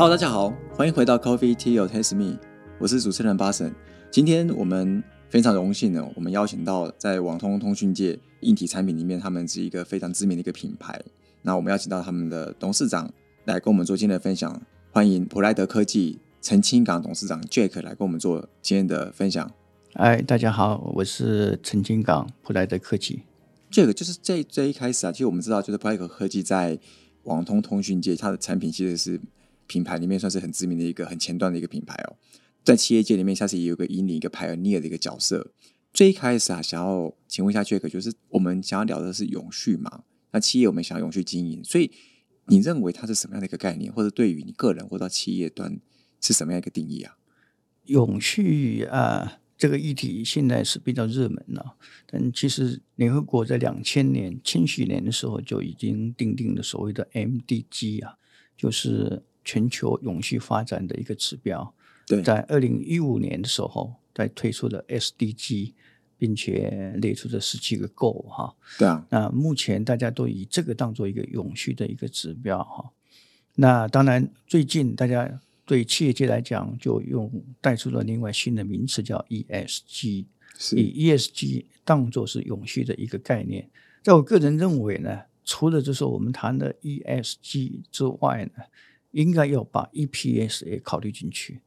Hello，大家好，欢迎回到 Coffee Tea or Taste Me，我是主持人巴神。今天我们非常荣幸呢，我们邀请到在网通通讯界硬体产品里面，他们是一个非常知名的一个品牌。那我们邀请到他们的董事长来跟我们做今天的分享，欢迎普莱德科技陈清港董事长 Jack 来跟我们做今天的分享。哎，大家好，我是陈清港，普莱德科技。Jack 就是这这一开始啊，其实我们知道，就是普莱德科技在网通通讯界，它的产品其实是。品牌里面算是很知名的一个很前端的一个品牌哦，在企业界里面，下次也有个引领一个 pioneer 的一个角色。最一开始啊，想要请问一下 Jack，就是我们想要聊的是永续嘛？那企业我们想要永续经营，所以你认为它是什么样的一个概念，或者对于你个人或者企业端是什么样一个定义啊？永续啊，这个议题现在是比较热门了，但其实联合国在两千年、千禧年的时候就已经定定了所谓的 MDG 啊，就是。全球永续发展的一个指标，在二零一五年的时候，在推出了 SDG，并且列出了十七个 Goal 哈。对啊，那目前大家都以这个当做一个永续的一个指标哈。那当然，最近大家对企业界来讲，就用带出了另外新的名词叫 ESG，以 ESG 当做是永续的一个概念。在我个人认为呢，除了就是我们谈的 ESG 之外呢。应该要把 EPS 也考虑进去，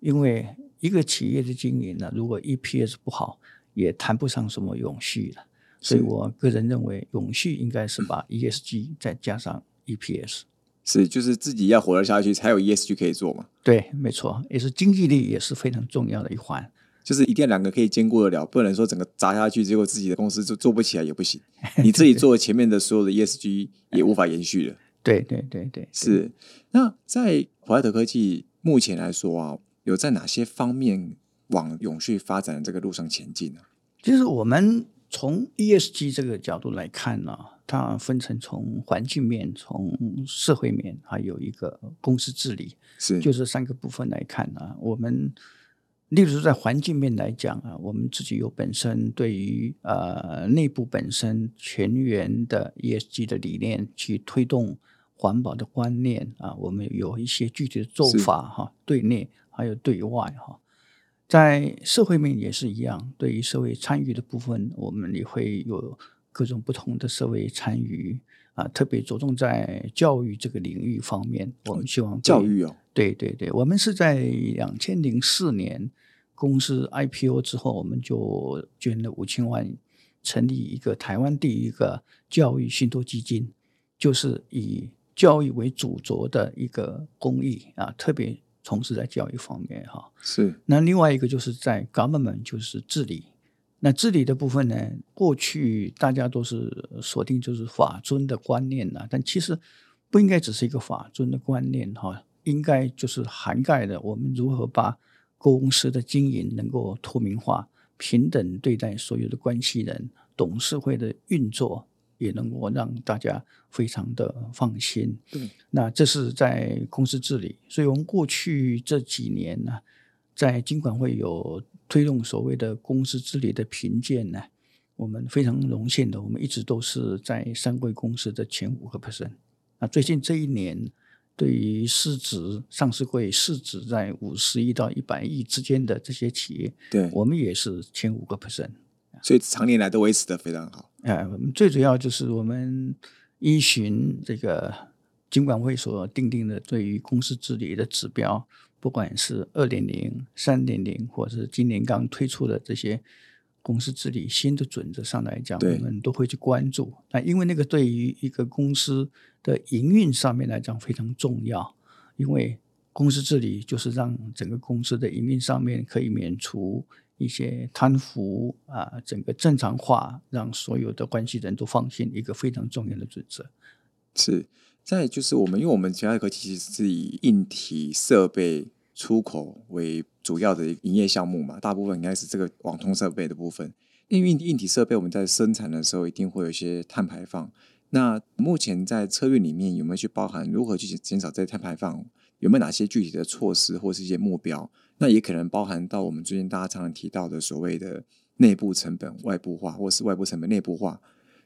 因为一个企业的经营呢，如果 EPS 不好，也谈不上什么永续了。所以我个人认为，永续应该是把 ESG 再加上 EPS。是，就是自己要活得下去，才有 ESG 可以做嘛？对，没错，也是经济力也是非常重要的一环。就是一定两个可以兼顾得了，不能说整个砸下去，结果自己的公司就做不起来也不行。你自己 做前面的所有的 ESG 也无法延续了。对对对对，是。那在普莱德科技目前来说啊，有在哪些方面往永续发展的这个路上前进呢？就是我们从 ESG 这个角度来看呢，它分成从环境面、从社会面，还有一个公司治理，是就这三个部分来看呢，我们。例如在环境面来讲啊，我们自己有本身对于呃内部本身全员的 ESG 的理念去推动环保的观念啊，我们有一些具体的做法哈，对内还有对外哈。在社会面也是一样，对于社会参与的部分，我们也会有各种不同的社会参与啊，特别着重在教育这个领域方面，我们希望教育哦，对对对，我们是在两千零四年。公司 IPO 之后，我们就捐了五千万，成立一个台湾第一个教育信托基金，就是以教育为主轴的一个公益啊，特别从事在教育方面哈。是。那另外一个就是在 government 就是治理，那治理的部分呢，过去大家都是锁定就是法尊的观念呐，但其实不应该只是一个法尊的观念哈，应该就是涵盖的我们如何把。公司的经营能够透明化、平等对待所有的关系人，董事会的运作也能够让大家非常的放心。对，那这是在公司治理。所以我们过去这几年呢，在金管会有推动所谓的公司治理的评鉴呢，我们非常荣幸的，我们一直都是在三贵公司的前五个 percent。那最近这一年。对于市值上市会市值在五十亿到一百亿之间的这些企业，对我们也是前五个 percent，所以常年来都维持的非常好。哎，最主要就是我们依循这个金管会所定定的对于公司治理的指标，不管是二点零、三点零，或者是今年刚推出的这些。公司治理新的准则上来讲，我们都会去关注。那因为那个对于一个公司的营运上面来讲非常重要，因为公司治理就是让整个公司的营运上面可以免除一些贪腐啊，整个正常化，让所有的关系人都放心，一个非常重要的准则。是，再就是我们，因为我们其他科其实是以硬体设备。出口为主要的营业项目嘛，大部分应该是这个网通设备的部分。因为硬体设备我们在生产的时候一定会有一些碳排放。那目前在车运里面有没有去包含如何去减少这些碳排放？有没有哪些具体的措施或是一些目标？那也可能包含到我们最近大家常常提到的所谓的内部成本外部化，或是外部成本内部化，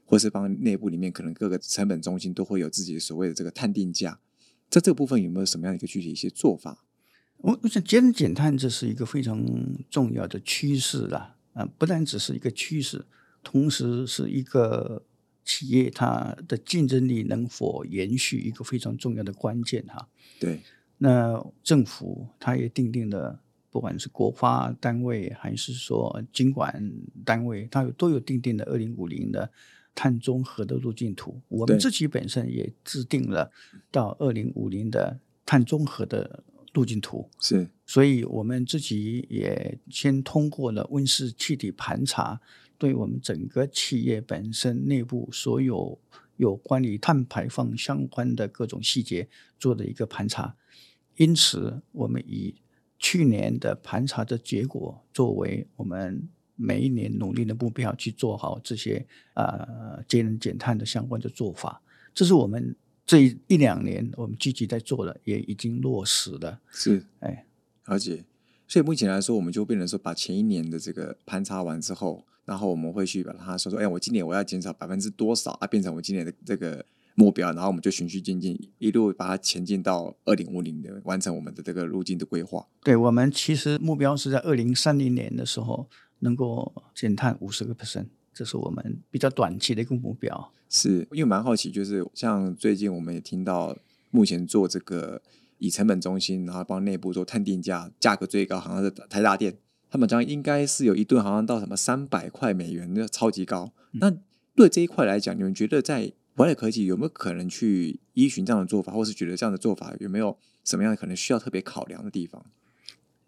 或是帮内部里面可能各个成本中心都会有自己所谓的这个碳定价。在这个部分有没有什么样的一个具体一些做法？我我想节能减碳这是一个非常重要的趋势啦，啊，不但只是一个趋势，同时是一个企业它的竞争力能否延续一个非常重要的关键哈。对，那政府它也定定了，不管是国发单位还是说经管单位，它有都有定定的二零五零的碳中和的路径图。我们自己本身也制定了到二零五零的碳中和的路径图。是所以我们自己也先通过了温室气体盘查，对我们整个企业本身内部所有有关于碳排放相关的各种细节做的一个盘查。因此，我们以去年的盘查的结果作为我们每一年努力的目标，去做好这些呃节能减碳的相关的做法。这是我们这一两年我们积极在做的，也已经落实了。是，哎，而且。所以目前来说，我们就变成说，把前一年的这个盘查完之后，然后我们会去把它说说，哎，我今年我要减少百分之多少啊，变成我今年的这个目标，然后我们就循序渐进，一路把它前进到二零五零的完成我们的这个路径的规划。对我们其实目标是在二零三零年的时候能够减碳五十个 percent，这是我们比较短期的一个目标。是因为蛮好奇，就是像最近我们也听到，目前做这个以成本中心，然后帮内部做探定价，价格最高好像是台大店，他们讲应该是有一吨好像到什么三百块美元，的超级高。那对这一块来讲，你们觉得在华莱科技有没有可能去依循这样的做法，或是觉得这样的做法有没有什么样可能需要特别考量的地方？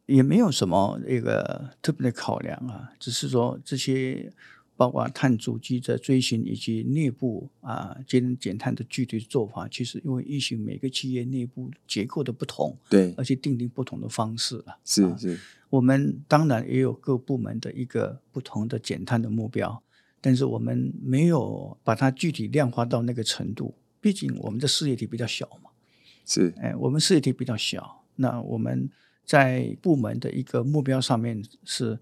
也没有什么一个特别的考量啊，只是说这些包括碳足迹的追寻以及内部啊节能减碳的具体做法，其实因为疫情每个企业内部结构的不同，对，而且定定不同的方式了。啊是是，我们当然也有各部门的一个不同的减碳的目标，但是我们没有把它具体量化到那个程度。毕竟我们的事业体比较小嘛，是哎，我们事业体比较小，那我们在部门的一个目标上面是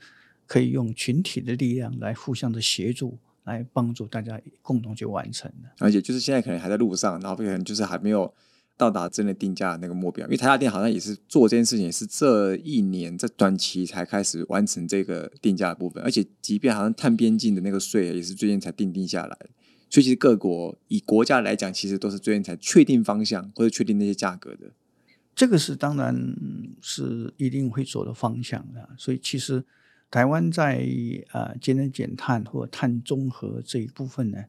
可以用群体的力量来互相的协助，来帮助大家共同去完成的。而且就是现在可能还在路上，然后可能就是还没有到达真的定价的那个目标。因为台大店好像也是做这件事情，也是这一年在短期才开始完成这个定价的部分，而且即便好像碳边境的那个税也是最近才定定下来。所以其实各国以国家来讲，其实都是最近才确定方向或者确定那些价格的。这个是当然是一定会走的方向的。所以其实台湾在呃节能减碳或碳中和这一部分呢，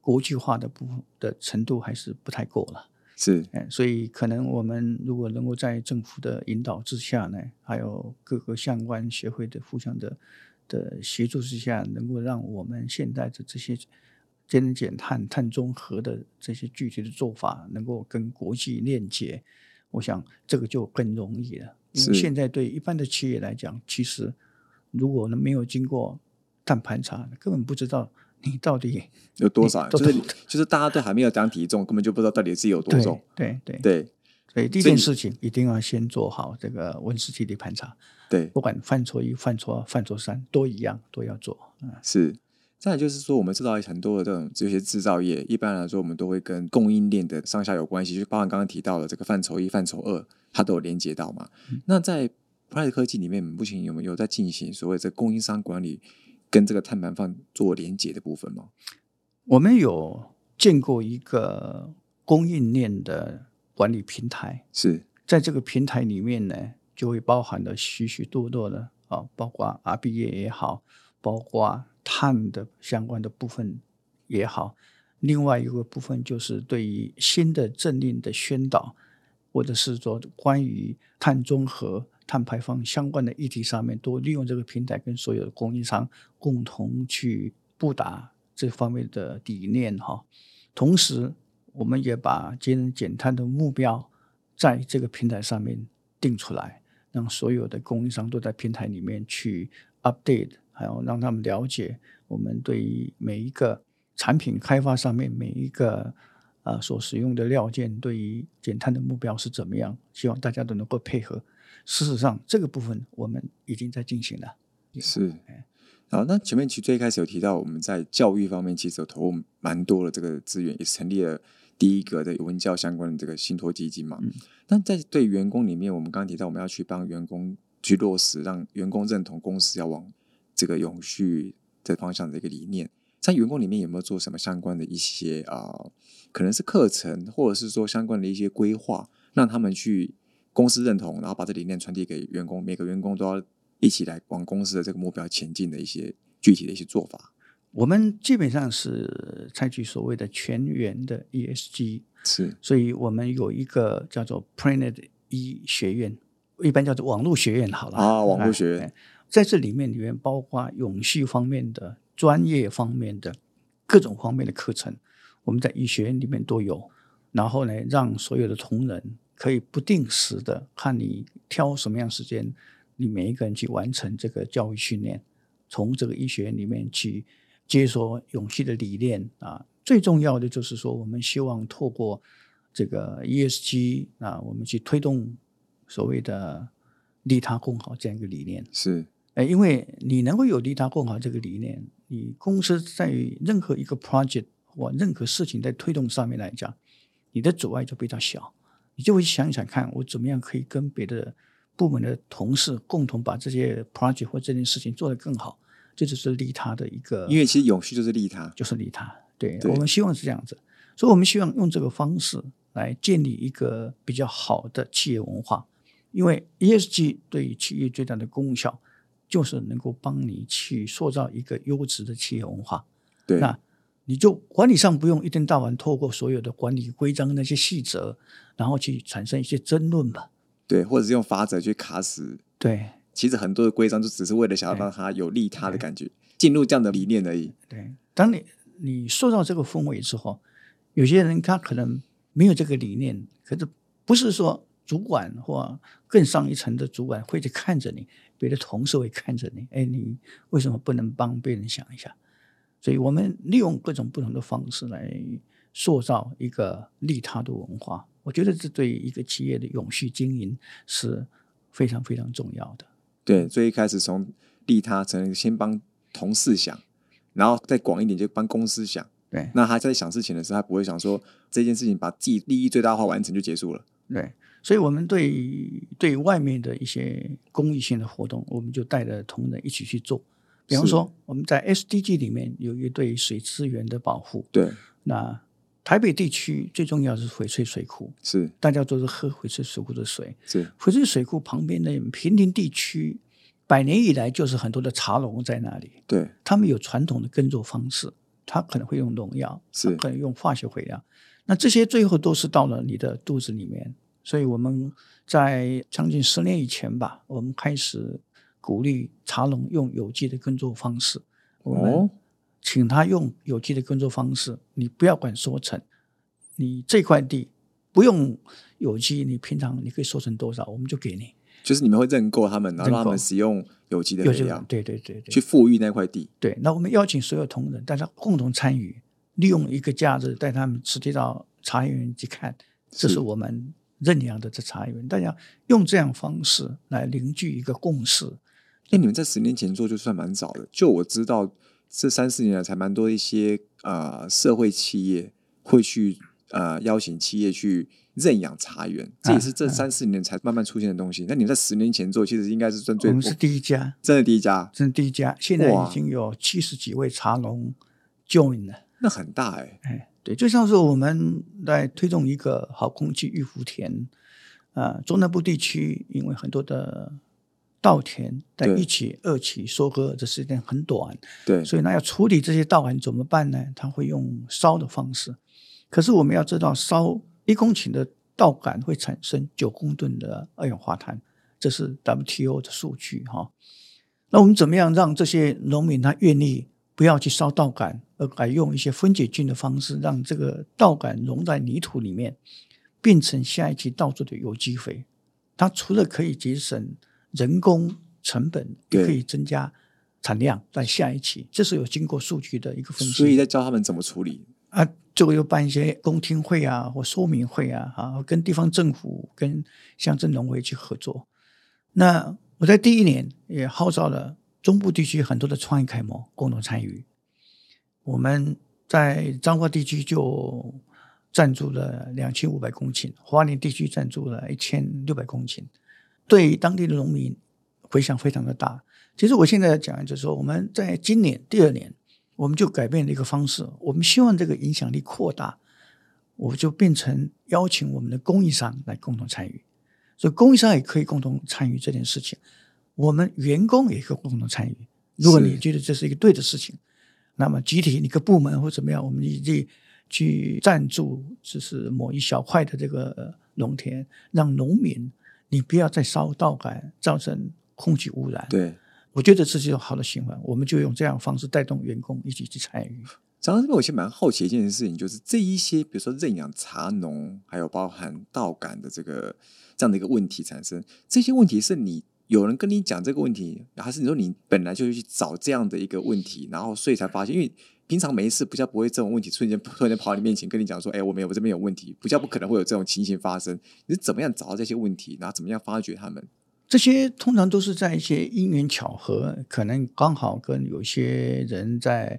国际化的部分的程度还是不太够了。是哎，所以可能我们如果能够在政府的引导之下呢，还有各个相关协会的互相的的协助之下，能够让我们现在的这些节能减碳、碳中和的这些具体的做法，能够跟国际链接，我想这个就更容易了。因为是现在对一般的企业来讲，其实如果呢没有经过碳盘查，根本不知道你到底有多少？都就是就是大家都还没有讲体重，根本就不知道到底自己有多重。对对对所以第一件事情一定要先做好这个温室气体盘查。对，不管范畴一、范畴二、范畴三都一样，都要做。嗯，是。再就是说，我们知道很多的这种这些制造业，一般来说我们都会跟供应链的上下游关系，就包含刚刚提到的这个范畴一、范畴二，它都有连接到嘛。那在 Pride 科技里面，目前有没有在进行所谓的供应商管理跟这个碳排放做连接的部分吗？我们有建构一个供应链的管理平台，是在这个平台里面呢，就会包含了许许多多的啊，包括 RBA 也好，包括碳的相关的部分也好，另外一个部分就是对于新的政令的宣导，或者是说关于碳中和、碳排放相关的议题上面，都利用这个平台跟所有的供应商共同去布达这方面的理念哈。同时，我们也把节能减碳的目标在这个平台上面定出来，让所有的供应商都在平台里面去 update，还有让他们了解我们对于每一个产品开发上面每一个呃所使用的料件对于减碳的目标是怎么样，希望大家都能够配合。事实上，这个部分我们已经在进行了。是哎。好，那前面其实最开始有提到，我们在教育方面其实有投入蛮多的这个资源，也成立了第一个的文教相关的这个信托基金嘛。嗯但在对员工里面，我们刚刚提到我们要去帮员工去落实，让员工认同公司要往这个永续的方向的一个理念。在员工里面有没有做什么相关的一些啊、呃可能是课程，或者是说相关的一些规划，让他们去公司认同，然后把这理念传递给员工，每个员工都要一起来往公司的这个目标前进的一些具体的一些做法。我们基本上是采取所谓的全员的 ESG，是所以我们有一个叫做 Planet 一学院，一般叫做网络学院好了啊网络学院哎在这里面里面包括永续方面的、专业方面的各种方面的课程，我们在医学院里面都有。然后呢，让所有的同仁可以不定时的看你挑什么样时间，你每一个人去完成这个教育训练，从这个医学院里面去接受永续的理念啊。最重要的就是说，我们希望透过这个 ESG 啊，我们去推动所谓的利他共好这样一个理念。是呃，因为你能够有利他共好这个理念，你公司在于任何一个 project 或任何事情在推动上面来讲，你的阻碍就比较小，你就会想想看，我怎么样可以跟别的部门的同事共同把这些 project 或这件事情做得更好，这就是利他的一个，因为其实永续就是利他，就是利他。对对我们希望是这样子，所以我们希望用这个方式来建立一个比较好的企业文化，因为 ESG 对于企业最大的功效就是能够帮你去塑造一个优质的企业文化。对，那你就管理上不用一天到晚透过所有的管理规章那些细则，然后去产生一些争论吧。对，或者是用法则去卡死。对其实很多的规章就只是为了想要让它有利他的感觉，进入这样的理念而已。对，当你你塑造这个氛围之后，有些人他可能没有这个理念，可是不是说主管或更上一层的主管会去看着你，别的同事会看着你，哎，你为什么不能帮别人想一下？所以我们利用各种不同的方式来塑造一个利他的文化，我觉得这对一个企业的永续经营是非常非常重要的。对，最一开始从利他，可能先帮同事想，然后再广一点就帮公司想。对那他在想事情的时候，他不会想说这件事情把自己利益最大化完成就结束了。对，所以我们对对外面的一些公益性的活动，我们就带着同仁一起去做。比方说，我们在 SDG 里面有一对水资源的保护。对，那台北地区最重要是翡翠水库，是。大家都是喝翡翠水库的水。是。翡翠水库旁边的平林地区，百年以来就是很多的茶农在那里，对，他们有传统的耕作方式，他可能会用农药，是。他可能用化学肥料，那这些最后都是到了你的肚子里面。所以我们在将近十年以前吧，我们开始鼓励茶农用有机的耕作方式。我们哦，请他用有机的耕作方式，你不要管收成，你这块地不用有机，你平常你可以收成多少，我们就给你。就是你们会认购他们，然后让他们使用有机的肥料，对对对对去富裕那块地。对。那我们邀请所有同仁，大家共同参与，利用一个假日带他们实际到茶园去看，这是是我们认养的这茶园，大家用这样方式来凝聚一个共识。那你们在十年前做就算蛮早的，就我知道这三四年来才蛮多一些呃社会企业会去呃邀请企业去认养茶园，这也是这三四年才慢慢出现的东西。那你们在十年前做，其实应该是算最我们是第一家，真的第一家，真的第一家，现在已经有七十几位茶农 join 了。那很大哎、哎，对，就像是我们在推动一个好空气玉福田，啊、中南部地区因为很多的稻田在一起、二期收割的时间很短，对，所以那要处理这些稻杆怎么办呢？他会用烧的方式，可是我们要知道，烧一公顷的稻杆会产生九公吨的二氧化碳，这是 WTO 的数据哈。那我们怎么样让这些农民他愿意不要去烧稻杆，而改用一些分解菌的方式，让这个稻杆溶在泥土里面，变成下一期稻作的有机肥？它除了可以节省人工成本，也对可以增加产量，在下一期，这是有经过数据的一个分析。所以在教他们怎么处理。啊，最后又办一些公听会啊，或说明会啊，啊，跟地方政府、跟乡镇农会去合作。那我在第一年也号召了中部地区很多的创意楷模共同参与。我们在彰化地区就赞助了两千五百公顷，花莲地区赞助了一千六百公顷，对当地的农民回响非常的大。其实我现在讲就是说，我们在今年第二年，我们就改变了一个方式，我们希望这个影响力扩大，我就变成邀请我们的供应商来共同参与，所以供应商也可以共同参与这件事情，我们员工也可以共同参与。如果你觉得这是一个对的事情，那么集体一个部门或怎么样，我们一起去赞助，就是某一小块的这个农田，让农民你不要再烧稻杆，造成空气污染。对。我觉得这是一种好的循环，我们就用这样的方式带动员工一起去参与。讲到这边，我其实蛮好奇一件事情，就是这一些，比如说认养茶农，还有包含稻杆的这个这样的一个问题产生，这些问题是你有人跟你讲这个问题，还是你说你本来就去找这样的一个问题，然后所以才发现？因为平常没事，不叫不会这种问题瞬间突然间跑到你面前跟你讲说：“哎，我没有，我这边有问题。”不叫不可能会有这种情形发生。你是怎么样找到这些问题，然后怎么样发掘他们？这些通常都是在一些因缘巧合，可能刚好跟有些人在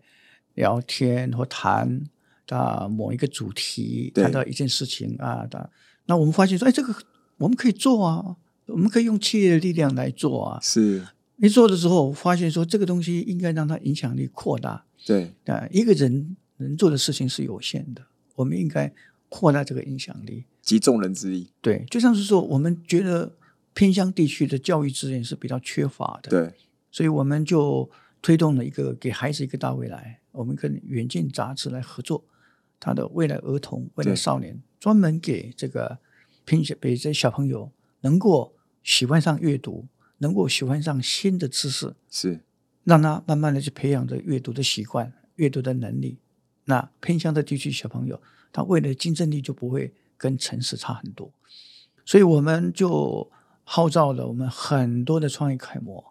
聊天或谈啊某一个主题，谈到一件事情啊的，那我们发现说，哎，这个我们可以做啊，我们可以用企业的力量来做啊。是，一做的时候，发现说这个东西应该让它影响力扩大。对啊，一个人能做的事情是有限的，我们应该扩大这个影响力，集众人之力。对，就像是说，我们觉得。偏乡地区的教育资源是比较缺乏的，对，所以我们就推动了一个给孩子一个大未来。我们跟远见杂志来合作，他的未来儿童、未来少年，专门给这个偏乡给这些小朋友能够喜欢上阅读，能够喜欢上新的知识，是让他慢慢的去培养着阅读的习惯、阅读的能力。那偏乡的地区小朋友，他未来竞争力就不会跟城市差很多。所以我们就。号召了我们很多的创业楷模，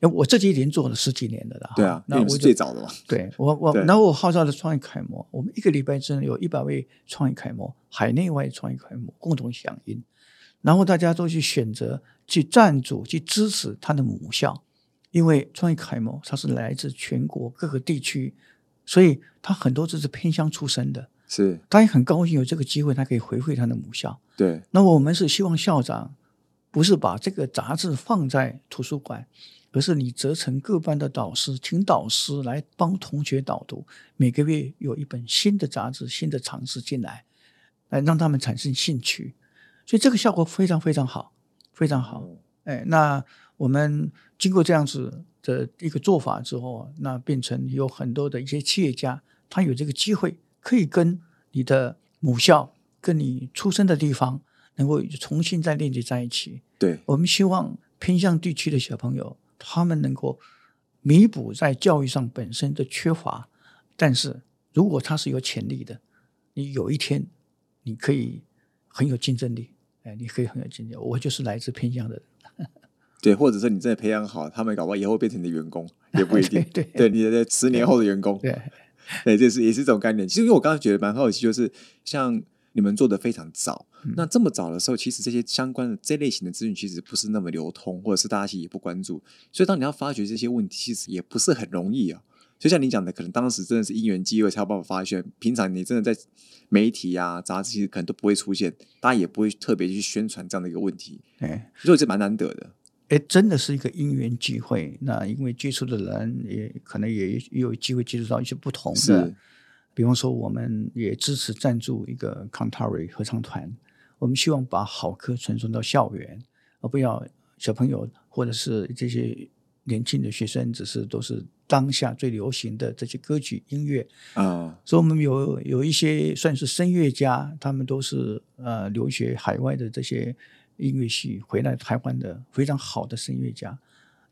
哎，我这几年做了十几年的了。对啊，那我是最早的嘛。对我，我然后我号召的创业楷模，我们一个礼拜之内有一百位创业楷模，海内外创业楷模共同响应，然后大家都去选择去赞助、去支持他的母校，因为创业楷模他是来自全国各个地区，所以他很多都是偏乡出身的，是，他也很高兴有这个机会，他可以回馈他的母校。对，那我们是希望校长。不是把这个杂志放在图书馆，而是你责成各班的导师，请导师来帮同学导读。每个月有一本新的杂志、新的尝试进来，来让他们产生兴趣。所以这个效果非常非常好，非常好。哎，那我们经过这样子的一个做法之后，那变成有很多的一些企业家，他有这个机会可以跟你的母校、跟你出生的地方。能够重新再链接在一起。对，我们希望偏向地区的小朋友，他们能够弥补在教育上本身的缺乏。但是如果他是有潜力的，你有一天你可以很有竞争力。哎，你可以很有经验。我就是来自偏向的人。对，或者说你真的培养好，他们搞不好以后变成你的员工，也不一定。对，对，你的十年后的员工。对，对，这是也是这种概念。其实因为我刚刚觉得蛮好奇，就是像。你们做的非常早，那这么早的时候，其实这些相关的这类型的资讯其实不是那么流通，或者是大家其实也不关注，所以当你要发掘这些问题，其实也不是很容易啊。就像你讲的，可能当时真的是因缘机会才有办法发现，平常你真的在媒体啊、杂志其实可能都不会出现，大家也不会特别去宣传这样的一个问题。哎，所以这蛮难得的。哎，真的是一个因缘机会。那因为接触的人也可能也有机会接触到一些不同的。比方说，我们也支持赞助一个 Cantari 合唱团。我们希望把好歌传送到校园，而不要小朋友或者是这些年轻的学生，只是都是当下最流行的这些歌曲音乐啊。所以，我们有有一些算是声乐家，他们都是呃留学海外的这些音乐系回来台湾的非常好的声乐家。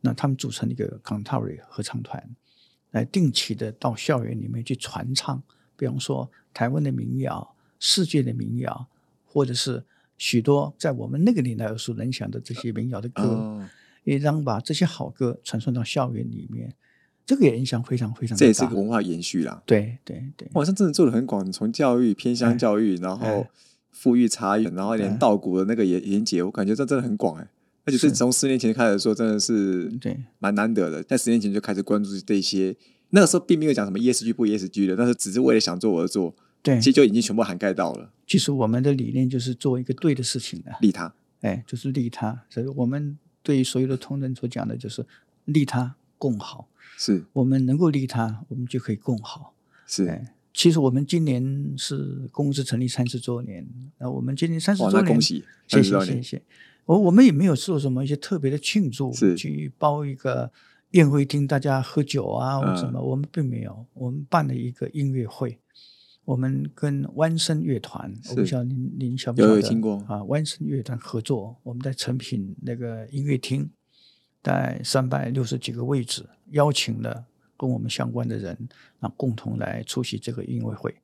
那他们组成一个 c o n t a r i 合唱团，来定期的到校园里面去传唱。比方说，台湾的民谣、世界的民谣，或者是许多在我们那个年代耳熟能详的这些民谣的歌，也让把这些好歌传送到校园里面，这个也影响非常非常大。这也是个文化延续啦。对对对，好像真的做的很广，从教育偏乡教育，然后富裕差异，然后连稻谷的那个连连接，我感觉这真的很广哎。而且是从十年前开始说，真的是对蛮难得的。在十年前就开始关注这些。那个时候并没有讲什么 ESG 不 ESG 的，但是只是为了想做而做，对，其实就已经全部涵盖到了。其实我们的理念就是做一个对的事情的，利他，哎，就是利他。所以我们对于所有的同仁所讲的就是利他共好。是我们能够利他，我们就可以共好。是，哎，其实我们今年是公司成立三十周年，那我们今年三十，周年，恭喜，谢30周年谢谢谢。我我们也没有做什么一些特别的庆祝，是去包一个宴会厅，大家喝酒啊什么，我们并没有。我们办了一个音乐会，我们跟弯声乐团，我不是晓得您您晓不晓得？有听过啊？弯声乐团合作，我们在成品那个音乐厅，在三百六十几个位置，邀请了跟我们相关的人，啊共同来出席这个音乐会。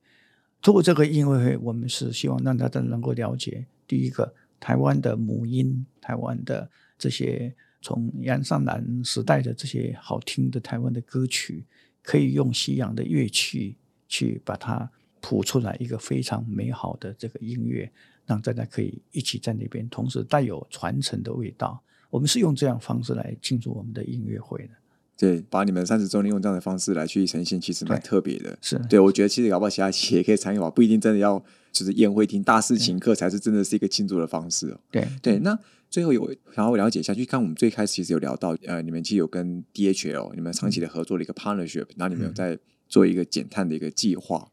通过这个音乐会，我们是希望让大家能够了解，第一个，台湾的母音，台湾的这些从杨尚南时代的这些好听的台湾的歌曲，可以用西洋的乐器去把它谱出来一个非常美好的这个音乐，让大家可以一起在那边，同时带有传承的味道。我们是用这样方式来庆祝我们的音乐会的，对，把你们三十周年用这样的方式来去呈现，其实蛮特别的。是对，我觉得其实搞不好其他企业也可以参与吧，不一定真的要就是宴会厅大肆请客才是真的是一个庆祝的方式哦。对对，那最后有想要了解一下，就看我们最开始其实有聊到，呃，你们其实有跟 DHL 你们长期的合作的一个 partnership，然后你们有在做一个减碳的一个计划。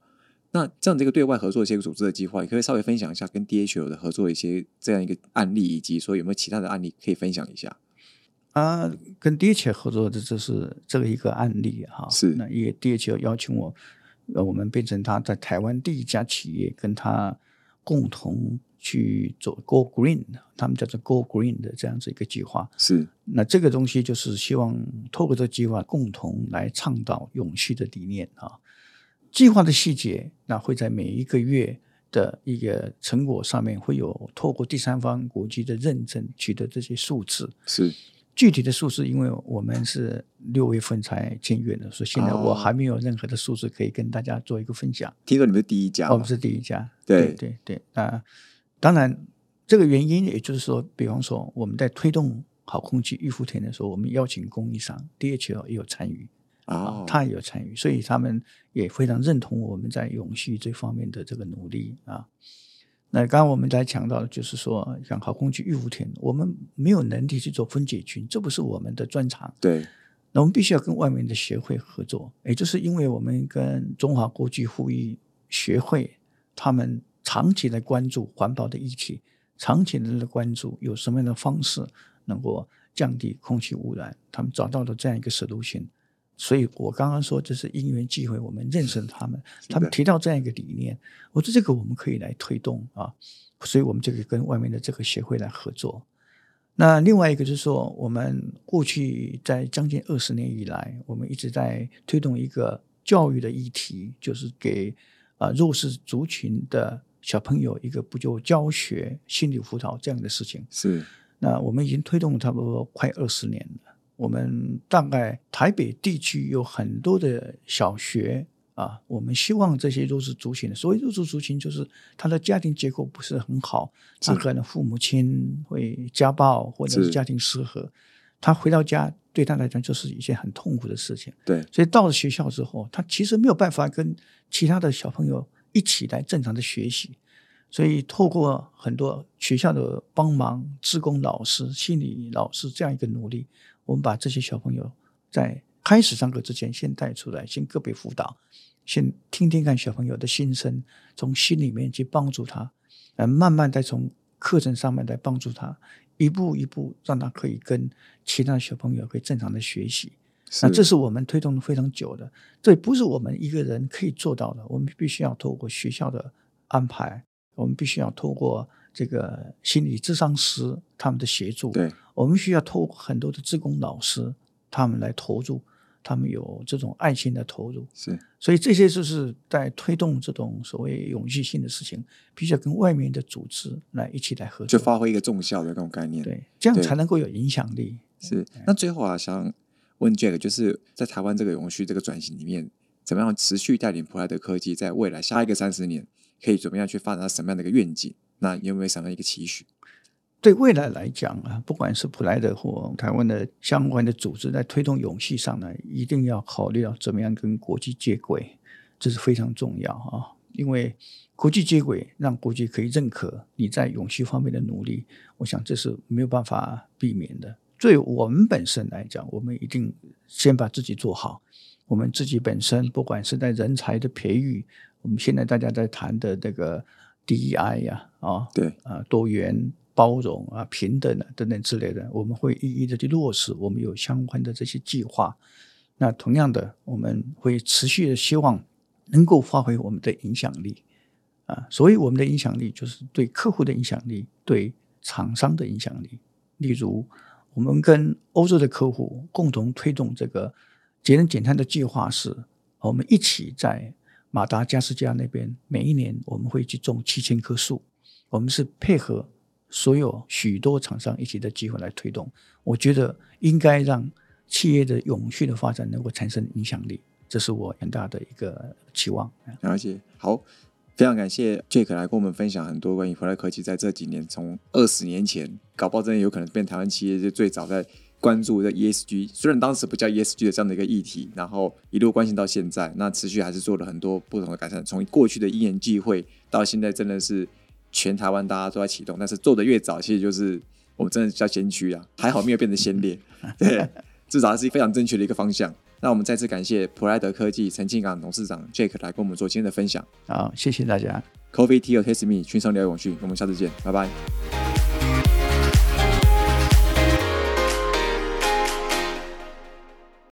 那这样的一个对外合作的一些组织的计划，你可以稍微分享一下跟 DHL 的合作的一些这样一个案例，以及说有没有其他的案例可以分享一下？啊，跟 DHL 合作的这是这个一个案例哈，是那也 DHL 邀请我，呃，我们变成他在台湾第一家企业，跟他共同去做 Go Green，他们叫做 Go Green 的这样子一个计划。是那这个东西就是希望透过这个计划，共同来倡导永续的理念啊。计划的细节，那会在每一个月的一个成果上面，会有透过第三方国际的认证取得这些数字。是具体的数字，因为我们是六月份才签约的，所以现在我哦还没有任何的数字可以跟大家做一个分享。听说你们是第一家，我们是第一家，对对对对。那当然，这个原因也就是说，比方说我们在推动好空气预付田的时候，我们邀请供应商 DHL 也有参与哦，他也有参与，所以他们也非常认同我们在永续这方面的这个努力啊。那刚刚我们在强调的就是说，像航空气预付田，我们没有能力去做分解群，这不是我们的专长。对那我们必须要跟外面的协会合作，也就是因为我们跟中华国际护育学会，他们长期的关注环保的议题，长期的关注有什么样的方式能够降低空气污染，他们找到了这样一个 solution。所以我刚刚说这是因缘际会，我们认识了他们，他们提到这样一个理念，我说这个我们可以来推动啊，所以我们就可以跟外面的这个协会来合作。那另外一个就是说，我们过去在将近二十年以来，我们一直在推动一个教育的议题，就是给啊、弱势族群的小朋友一个不就教学、心理辅导这样的事情。是那我们已经推动差不多快二十年了。我们大概台北地区有很多的小学啊，我们希望这些弱势族群的，所谓弱势族群就是他的家庭结构不是很好，他是可能父母亲会家暴或者是是。家庭失和，他回到家对他来讲就是一件很痛苦的事情。对。所以到了学校之后，他其实没有办法跟其他的小朋友一起来正常的学习，所以透过很多学校的帮忙、志工老师、心理老师这样一个努力，我们把这些小朋友在开始上课之前先带出来，先个别辅导，先听听看小朋友的心声，从心里面去帮助他，呃，慢慢再从课程上面来帮助他，一步一步让他可以跟其他小朋友可以正常的学习。那这是我们推动的非常久的，这不是我们一个人可以做到的，我们必须要透过学校的安排，我们必须要透过这个心理智商师他们的协助，对我们需要透过很多的志工老师他们来投入，他们有这种爱心的投入，是所以这些就是在推动这种所谓永续性的事情，必须要跟外面的组织来一起来合作，就发挥一个重效的那种概念。对，这样才能够有影响力。是，那最后啊，想问 Jack，就是在台湾这个永续这个转型里面，怎么样持续带领普莱德科技在未来下一个三十年，可以怎么样去发展到什么样的一个愿景？那有没有什么样一个期许？对未来来讲啊，不管是普莱德或台湾的相关的组织在推动永续上呢，一定要考虑到怎么样跟国际接轨，这是非常重要啊。因为国际接轨让国际可以认可你在永续方面的努力，我想这是没有办法避免的。对我们本身来讲，我们一定先把自己做好。我们自己本身，不管是在人才的培育，我们现在大家在谈的这个 DEI 呀，啊，对，啊，多元、包容啊、平等啊等等之类的，我们会一一的去落实。我们有相关的这些计划。那同样的，我们会持续的希望能够发挥我们的影响力啊。所以我们的影响力就是对客户的影响力，对厂商的影响力。例如，我们跟欧洲的客户共同推动这个节能减碳的计划，是我们一起在马达加斯加那边，每一年我们会去种七千棵树。我们是配合所有许多厂商一起的机会来推动。我觉得应该让。企业的永续的发展能够产生影响力，这是我很大的一个期望。了解，好，非常感谢 Jake 来跟我们分享很多关于普莱科技在这几年，从二十年前搞爆真的有可能变台湾企业就最早在关注的 ESG，虽然当时不叫 ESG 的这样的一个议题，然后一路关心到现在，那持续还是做了很多不同的改善，从过去的一年聚会到现在真的是全台湾大家都在启动，但是做的越早，其实就是我们真的叫先驱啊，还好没有变成先烈，对。至少是非常正确的一个方向。那我们再次感谢普莱德科技陈庆港董事长 Jake 来跟我们做今天的分享。好，谢谢大家。Coffee Tea or Taste Me，群商聊永续，我们下次见，拜拜。